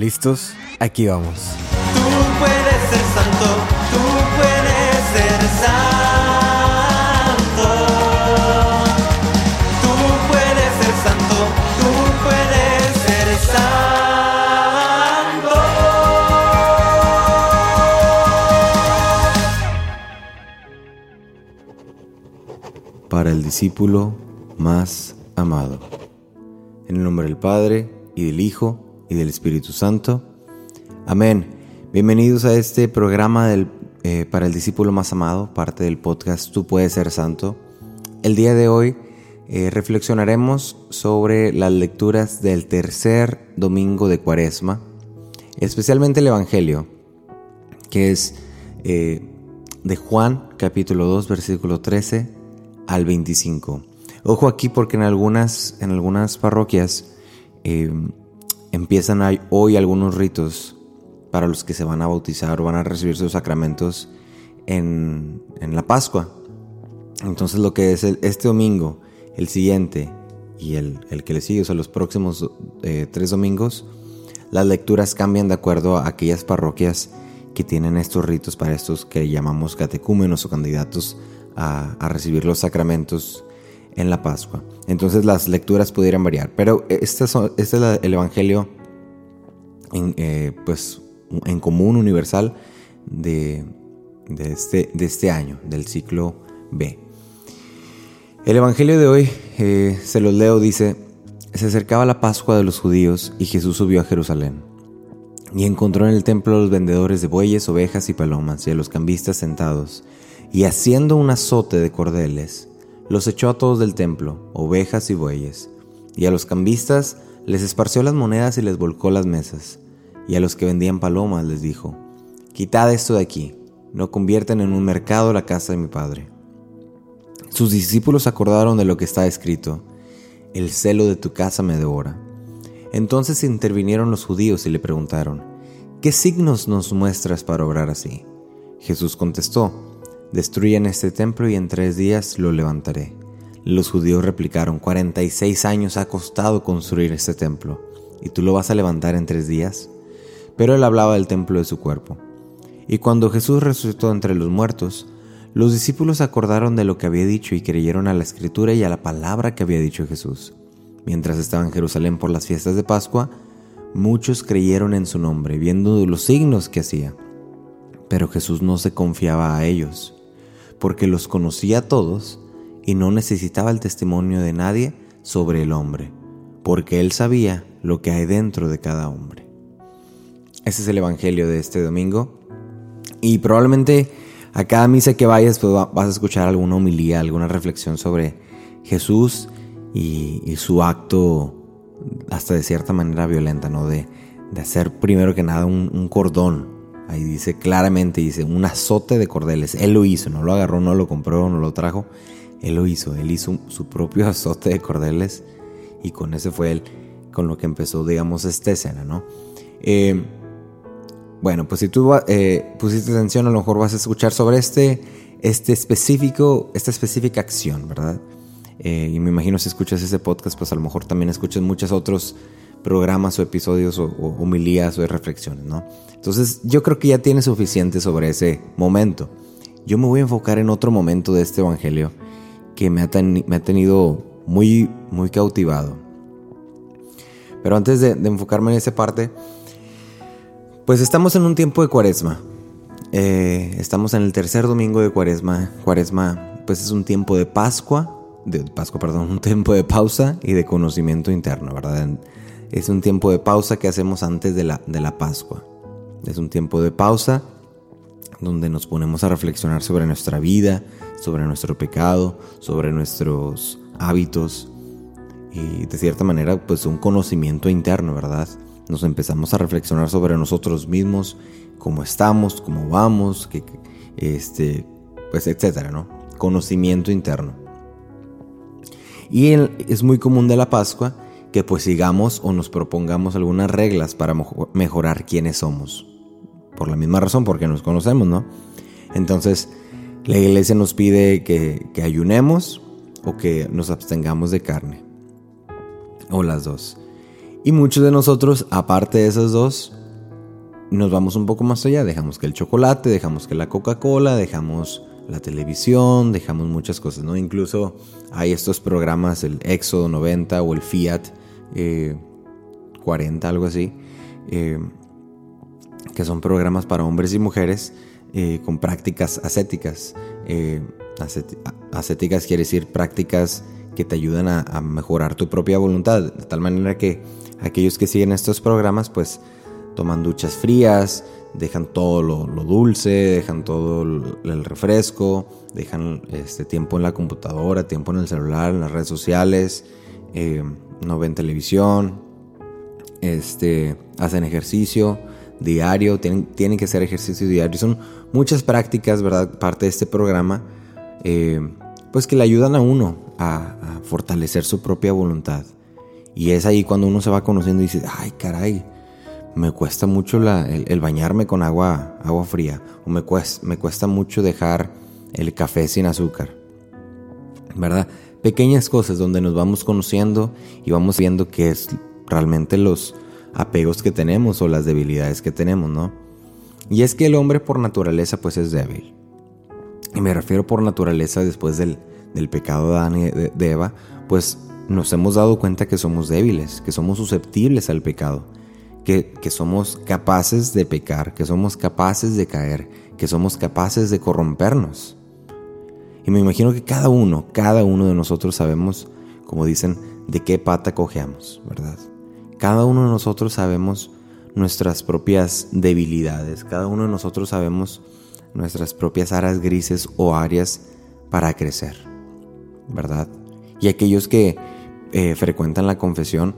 ¿Listos? Aquí vamos. Tú puedes ser santo, tú puedes ser santo. Tú puedes ser santo, tú puedes ser santo. para el discípulo más amado. En el nombre del Padre, y del Hijo, y del Espíritu Santo. Amén. Bienvenidos a este programa del, eh, para el discípulo más amado, parte del podcast Tú puedes ser santo. El día de hoy eh, reflexionaremos sobre las lecturas del tercer domingo de Cuaresma, especialmente el Evangelio, que es eh, de Juan capítulo 2 versículo 13 al 25. Ojo aquí porque en algunas, en algunas parroquias eh, empiezan hoy algunos ritos para los que se van a bautizar o van a recibir sus sacramentos en, en la Pascua. Entonces lo que es este domingo, el siguiente y el, el que le sigue, o sea, los próximos eh, tres domingos, las lecturas cambian de acuerdo a aquellas parroquias que tienen estos ritos para estos que llamamos catecúmenos o candidatos a, a recibir los sacramentos en la Pascua. Entonces las lecturas pudieran variar, pero este, son- este es la- el Evangelio en, eh, pues, en común, universal, de, de este, de este año, del ciclo B. El Evangelio de hoy, eh, se los leo, dice, se acercaba la Pascua de los judíos y Jesús subió a Jerusalén. Y encontró en el templo a los vendedores de bueyes, ovejas y palomas y a los cambistas sentados. Y haciendo un azote de cordeles, los echó a todos del templo, ovejas y bueyes. Y a los cambistas les esparció las monedas y les volcó las mesas. Y a los que vendían palomas les dijo, Quitad esto de aquí, no convierten en un mercado la casa de mi padre. Sus discípulos acordaron de lo que está escrito, El celo de tu casa me devora. Entonces intervinieron los judíos y le preguntaron, ¿qué signos nos muestras para obrar así? Jesús contestó, destruyan este templo y en tres días lo levantaré. Los judíos replicaron, 46 años ha costado construir este templo, ¿y tú lo vas a levantar en tres días? Pero él hablaba del templo de su cuerpo. Y cuando Jesús resucitó entre los muertos, los discípulos acordaron de lo que había dicho y creyeron a la escritura y a la palabra que había dicho Jesús. Mientras estaba en Jerusalén por las fiestas de Pascua, muchos creyeron en su nombre, viendo los signos que hacía. Pero Jesús no se confiaba a ellos, porque los conocía todos y no necesitaba el testimonio de nadie sobre el hombre, porque él sabía lo que hay dentro de cada hombre. Ese es el Evangelio de este domingo. Y probablemente a cada misa que vayas pues va- vas a escuchar alguna homilía, alguna reflexión sobre Jesús y, su acto hasta de cierta manera violenta, ¿no? De, de hacer primero que nada un cordón. Ahí dice claramente, dice, un azote de cordeles. Él lo hizo, no lo agarró, no lo compró, no lo trajo. Él lo hizo, él hizo su propio azote de cordeles y con ese fue él con lo que empezó, digamos, esta escena, ¿no? Eh, bueno, pues si tú eh, pusiste atención, a lo mejor vas a escuchar sobre este, este específico, esta específica acción, ¿verdad? Eh, y me imagino si escuchas ese podcast, pues a lo mejor también escuchas muchos otros programas o episodios o, o homilías o de reflexiones, ¿no? Entonces yo creo que ya tienes suficiente sobre ese momento. Yo me voy a enfocar en otro momento de este evangelio que me ha, tenido muy, muy cautivado. Pero antes de, de enfocarme en esa parte, pues estamos en un tiempo de cuaresma. Eh, estamos en el tercer domingo de cuaresma. Cuaresma, pues es un tiempo de Pascua, de Pascua, perdón, un tiempo de pausa y de conocimiento interno, ¿verdad? Es un tiempo de pausa que hacemos antes de la, de la Pascua. Es un tiempo de pausa donde nos ponemos a reflexionar sobre nuestra vida, sobre nuestro pecado, sobre nuestros hábitos y de cierta manera pues un conocimiento interno, ¿verdad? Nos empezamos a reflexionar sobre nosotros mismos, cómo estamos, cómo vamos, que, este, pues etcétera, ¿no? Conocimiento interno. Y es muy común de la Pascua que pues sigamos o nos propongamos algunas reglas para mejo- mejorar quiénes somos. Por la misma razón, porque nos conocemos, ¿no? Entonces, la iglesia nos pide que, que ayunemos o que nos abstengamos de carne. O las dos. Y muchos de nosotros, aparte de esas dos, nos vamos un poco más allá. Dejamos que el chocolate, dejamos que la Coca-Cola, dejamos la televisión, dejamos muchas cosas, ¿no? Incluso hay estos programas, el Éxodo 90 o el Fiat 40, eh, algo así, eh, que son programas para hombres y mujeres eh, con prácticas ascéticas. ascéticas quiere decir prácticas que te ayudan a, mejorar tu propia voluntad, de tal manera que aquellos que siguen estos programas pues toman duchas frías, dejan todo lo, dulce, dejan todo el, refresco, dejan este tiempo en la computadora, tiempo en el celular, en las redes sociales, eh, no ven televisión, este, hacen ejercicio diario, tienen, que hacer ejercicio diario. Son muchas prácticas, ¿verdad? Parte de este programa, eh, pues que le ayudan a uno a, fortalecer su propia voluntad. Y es ahí cuando uno se va conociendo y dice, ay caray, me cuesta mucho el, bañarme con agua, agua fría. O me cuesta mucho dejar el café sin azúcar. ¿Verdad? Pequeñas cosas donde nos vamos conociendo y vamos viendo qué es realmente los apegos que tenemos o las debilidades que tenemos, ¿no? Y es que el hombre por naturaleza pues es débil. Y me refiero por naturaleza después del, del pecado de Adán y de Eva, pues nos hemos dado cuenta que somos débiles, que somos susceptibles al pecado, que, que, somos capaces de pecar, que somos capaces de caer, que somos capaces de corrompernos. Y me imagino que cada uno, cada uno de nosotros sabemos, como dicen, de qué pata cojeamos, ¿verdad? Cada uno de nosotros sabemos nuestras propias debilidades, cada uno de nosotros sabemos nuestras propias áreas grises o áreas para crecer, ¿verdad? Y aquellos que eh, frecuentan la confesión,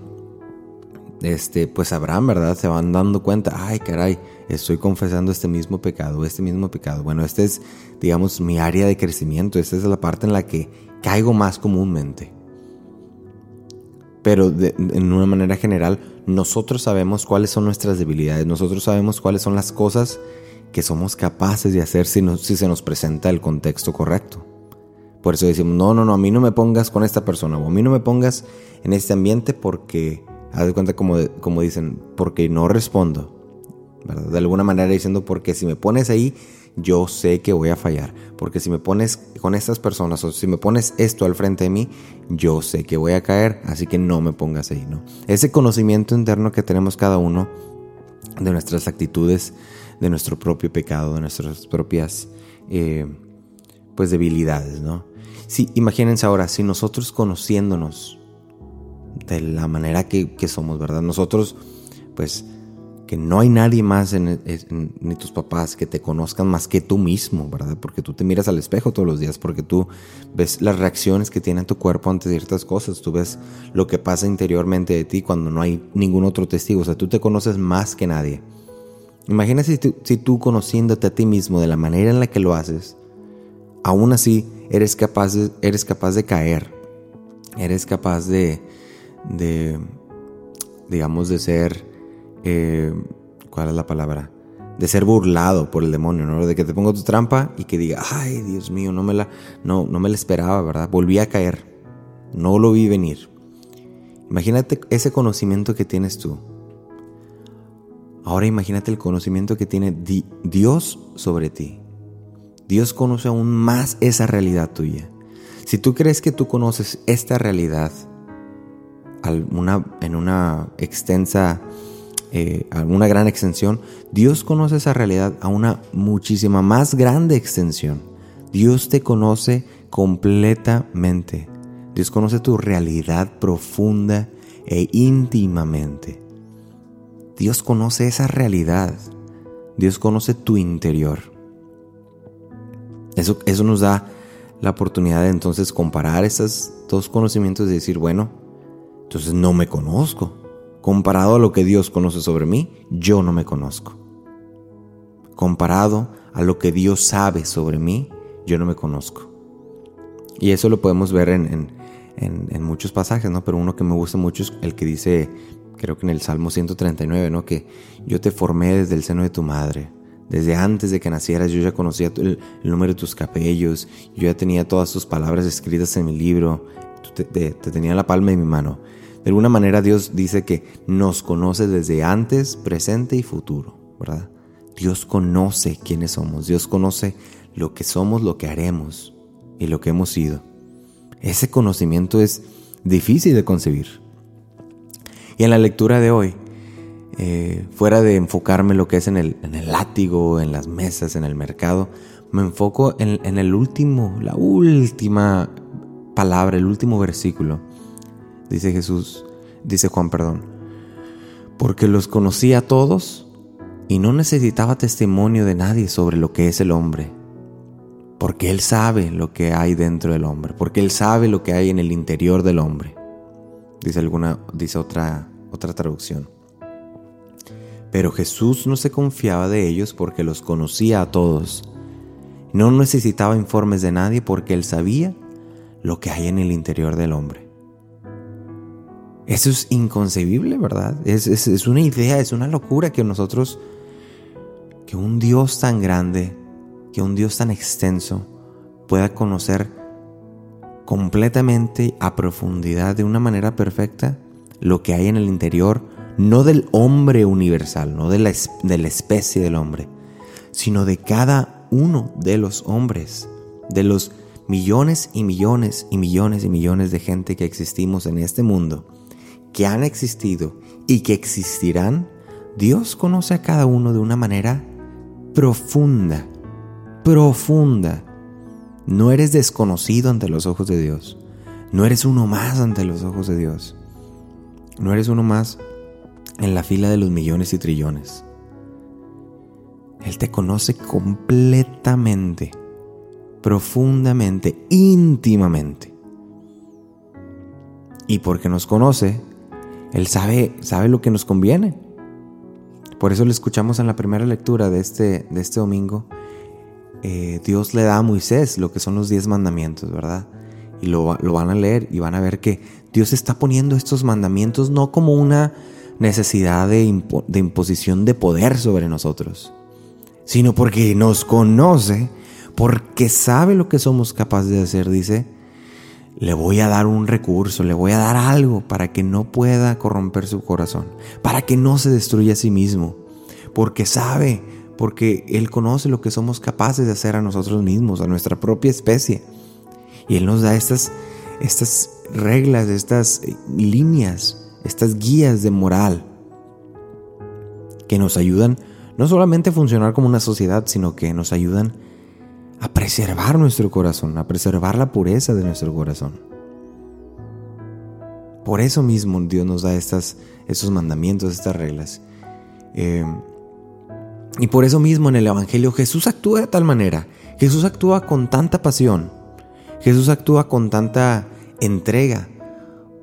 este, pues sabrán, ¿verdad? Se van dando cuenta, ay, caray, estoy confesando este mismo pecado, este mismo pecado. Bueno, este es, digamos, mi área de crecimiento, esta es la parte en la que caigo más comúnmente. Pero en una manera general, nosotros sabemos cuáles son nuestras debilidades, nosotros sabemos cuáles son las cosas que somos capaces de hacer si, si se nos presenta el contexto correcto. Por eso decimos, no, no, no, a mí no me pongas con esta persona o a mí no me pongas en este ambiente porque, haz de cuenta como, dicen, porque no respondo. De alguna manera diciendo, porque si me pones ahí, yo sé que voy a fallar. Porque si me pones con estas personas o si me pones esto al frente de mí, yo sé que voy a caer, así que no me pongas ahí, ¿no? Ese conocimiento interno que tenemos cada uno de nuestras actitudes, de nuestro propio pecado, de nuestras propias eh, pues debilidades, ¿no? Sí, imagínense ahora, si nosotros conociéndonos de la manera que, somos, ¿verdad? Nosotros, pues, que no hay nadie más, en, ni tus papás, que te conozcan más que tú mismo, ¿verdad? Porque tú te miras al espejo todos los días, porque tú ves las reacciones que tiene tu cuerpo ante ciertas cosas, tú ves lo que pasa interiormente de ti cuando no hay ningún otro testigo, o sea, tú te conoces más que nadie. Imagínate si si tú conociéndote a ti mismo de la manera en la que lo haces, aún así eres capaz eres capaz de caer, eres capaz de, de digamos, de ser, eh, ¿cuál es la palabra? De ser burlado por el demonio, ¿no? De que te ponga tu trampa y que diga, ay, Dios mío, no me la, no, no me la esperaba, ¿verdad? Volví a caer, no lo vi venir. Imagínate ese conocimiento que tienes tú. Ahora imagínate el conocimiento que tiene Dios sobre ti. Dios conoce aún más esa realidad tuya. Si tú crees que tú conoces esta realidad en una extensa, eh, una gran extensión, Dios conoce esa realidad a una muchísima más grande extensión. Dios te conoce completamente. Dios conoce tu realidad profunda e íntimamente. Dios conoce esa realidad. Dios conoce tu interior. Eso, eso nos da la oportunidad de entonces comparar esos dos conocimientos y decir, bueno, entonces no me conozco. Comparado a lo que Dios conoce sobre mí, yo no me conozco. Comparado a lo que Dios sabe sobre mí, yo no me conozco. Y eso lo podemos ver en, en, muchos pasajes, ¿no? Pero uno que me gusta mucho es el que dice, creo que en el Salmo 139, ¿no? Que yo te formé desde el seno de tu madre. Desde antes de que nacieras yo ya conocía el, número de tus cabellos, yo ya tenía todas tus palabras escritas en mi libro, te, tenía la palma de mi mano. De alguna manera Dios dice que nos conoce desde antes, presente y futuro, ¿verdad? Dios conoce quiénes somos, Dios conoce lo que somos, lo que haremos y lo que hemos sido. Ese conocimiento es difícil de concebir. Y en la lectura de hoy, eh, fuera de enfocarme lo que es en el, en látigo, en las mesas, en el mercado, me enfoco en, en el último, la última palabra, el último versículo. Dice Jesús, dice Juan, perdón, porque los conocía a todos y no necesitaba testimonio de nadie sobre lo que es el hombre, porque Él sabe lo que hay dentro del hombre, porque Él sabe lo que hay en el interior del hombre. Dice alguna, dice otra, otra traducción. Pero Jesús no se confiaba de ellos porque los conocía a todos. No necesitaba informes de nadie porque Él sabía lo que hay en el interior del hombre. Eso es inconcebible, ¿verdad? Es, es, una idea, es una locura que nosotros, que un Dios tan grande, que un Dios tan extenso pueda conocer completamente a profundidad, de una manera perfecta, lo que hay en el interior, no del hombre universal, no de la, de la especie del hombre, sino de cada uno de los hombres, de los millones y millones y millones y millones de gente que existimos en este mundo, que han existido y que existirán, Dios conoce a cada uno de una manera profunda, profunda. No eres desconocido ante los ojos de Dios. No eres uno más ante los ojos de Dios. No eres uno más en la fila de los millones y trillones. Él te conoce completamente profundamente, íntimamente. Y porque nos conoce, Él sabe, sabe lo que nos conviene. Por eso le escuchamos en la primera lectura de este, de este domingo. Eh, Dios le da a Moisés lo que son los diez mandamientos, ¿verdad? Y lo, lo van a leer y van a ver que Dios está poniendo estos mandamientos no como una necesidad de, de imposición de poder sobre nosotros, sino porque nos conoce porque sabe lo que somos capaces de hacer, dice, le voy a dar un recurso, le voy a dar algo para que no pueda corromper su corazón, para que no se destruya a sí mismo, porque sabe, porque Él conoce lo que somos capaces de hacer a nosotros mismos, a nuestra propia especie. Y Él nos da estas, estas reglas, estas líneas, estas guías de moral que nos ayudan no solamente a funcionar como una sociedad, sino que nos ayudan a preservar nuestro corazón, a preservar la pureza de nuestro corazón. Por eso mismo Dios nos da estas, estos mandamientos, estas reglas. Eh, y por eso mismo en el Evangelio Jesús actúa de tal manera. Jesús actúa con tanta pasión. Jesús actúa con tanta entrega.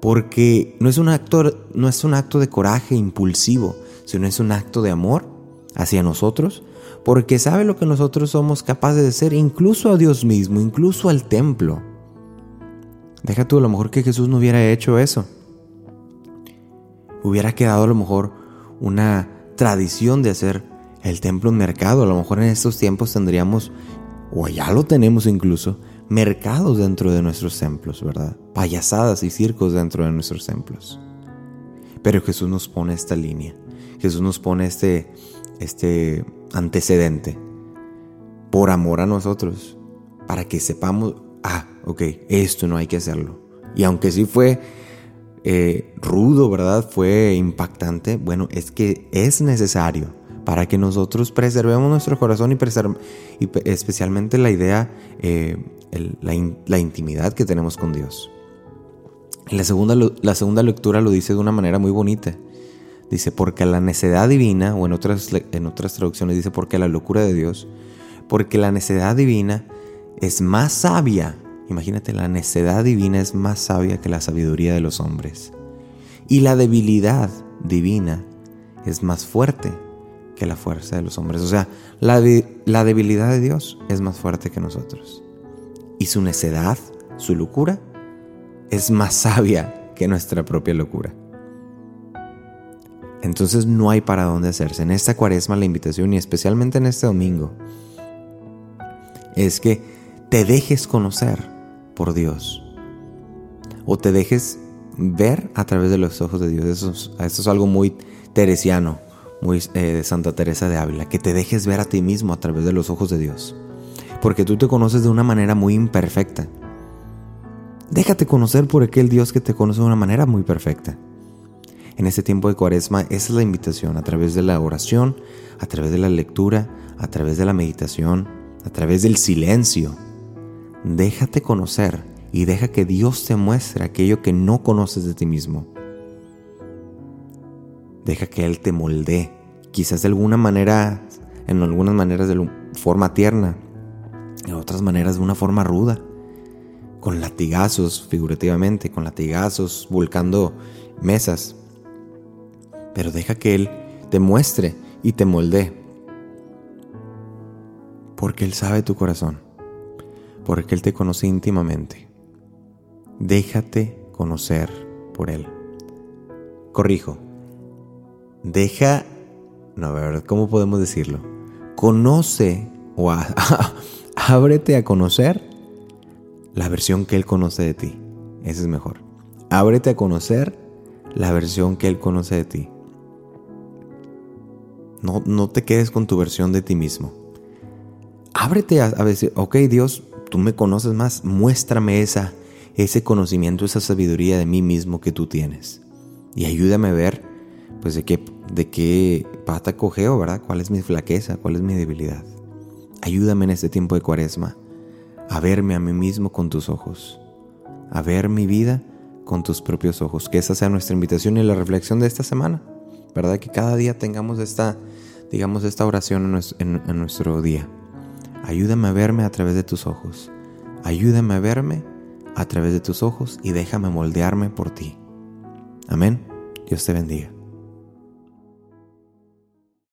Porque no es un acto, no es un acto de coraje impulsivo, sino es un acto de amor hacia nosotros porque sabe lo que nosotros somos capaces de ser, incluso a Dios mismo, incluso al templo. Deja tú, a lo mejor que Jesús no hubiera hecho eso. Hubiera quedado a lo mejor una tradición de hacer el templo un mercado. A lo mejor en estos tiempos tendríamos, o ya lo tenemos incluso, mercados dentro de nuestros templos, ¿verdad? Payasadas y circos dentro de nuestros templos. Pero Jesús nos pone esta línea. Jesús nos pone este, este antecedente por amor a nosotros, para que sepamos, ah, ok, esto no hay que hacerlo. Y aunque sí fue eh, rudo, ¿verdad? Fue impactante, bueno, es que es necesario para que nosotros preservemos nuestro corazón y, y especialmente la idea, eh, la, la, intimidad que tenemos con Dios. La segunda, la segunda lectura lo dice de una manera muy bonita. Dice, porque la necedad divina, o en otras, en otras traducciones dice, porque la locura de Dios, porque la necedad divina es más sabia. Imagínate, la necedad divina es más sabia que la sabiduría de los hombres. Y la debilidad divina es más fuerte que la fuerza de los hombres. O sea, la, la debilidad de Dios es más fuerte que nosotros. Y su necedad, su locura, es más sabia que nuestra propia locura. Entonces no hay para dónde hacerse. En esta cuaresma la invitación y especialmente en este domingo es que te dejes conocer por Dios. O te dejes ver a través de los ojos de Dios. Eso, es algo muy teresiano, muy eh, de Santa Teresa de Ávila, que te dejes ver a ti mismo a través de los ojos de Dios. Porque tú te conoces de una manera muy imperfecta. Déjate conocer por aquel Dios que te conoce de una manera muy perfecta. En este tiempo de cuaresma, esa es la invitación, a través de la oración, a través de la lectura, a través de la meditación, a través del silencio. Déjate conocer y deja que Dios te muestre aquello que no conoces de ti mismo. Deja que Él te moldee, quizás de alguna manera, en algunas maneras de forma tierna, en otras maneras de una forma ruda, con latigazos, figurativamente, con latigazos, volcando mesas. Pero deja que Él te muestre y te moldee, porque Él sabe tu corazón, porque Él te conoce íntimamente. Déjate conocer por Él. Corrijo. Deja... No, ¿verdad? ¿Cómo podemos decirlo? Conoce o ábrete a conocer la versión que Él conoce de ti. Ese es mejor. Ábrete a conocer la versión que Él conoce de ti. No, no te quedes con tu versión de ti mismo. Ábrete a, decir, ok Dios, tú me conoces más, muéstrame esa ese conocimiento, esa sabiduría de mí mismo que tú tienes. Y ayúdame a ver, pues, de qué, de qué pata cogeo, ¿verdad? ¿Cuál es mi flaqueza? ¿Cuál es mi debilidad? Ayúdame en este tiempo de cuaresma a verme a mí mismo con tus ojos, a ver mi vida con tus propios ojos. Que esa sea nuestra invitación y la reflexión de esta semana, ¿verdad? Que cada día tengamos esta, digamos, esta oración en nuestro día. Ayúdame a verme a través de tus ojos. Ayúdame a verme a través de tus ojos y déjame moldearme por ti. Amén. Dios te bendiga.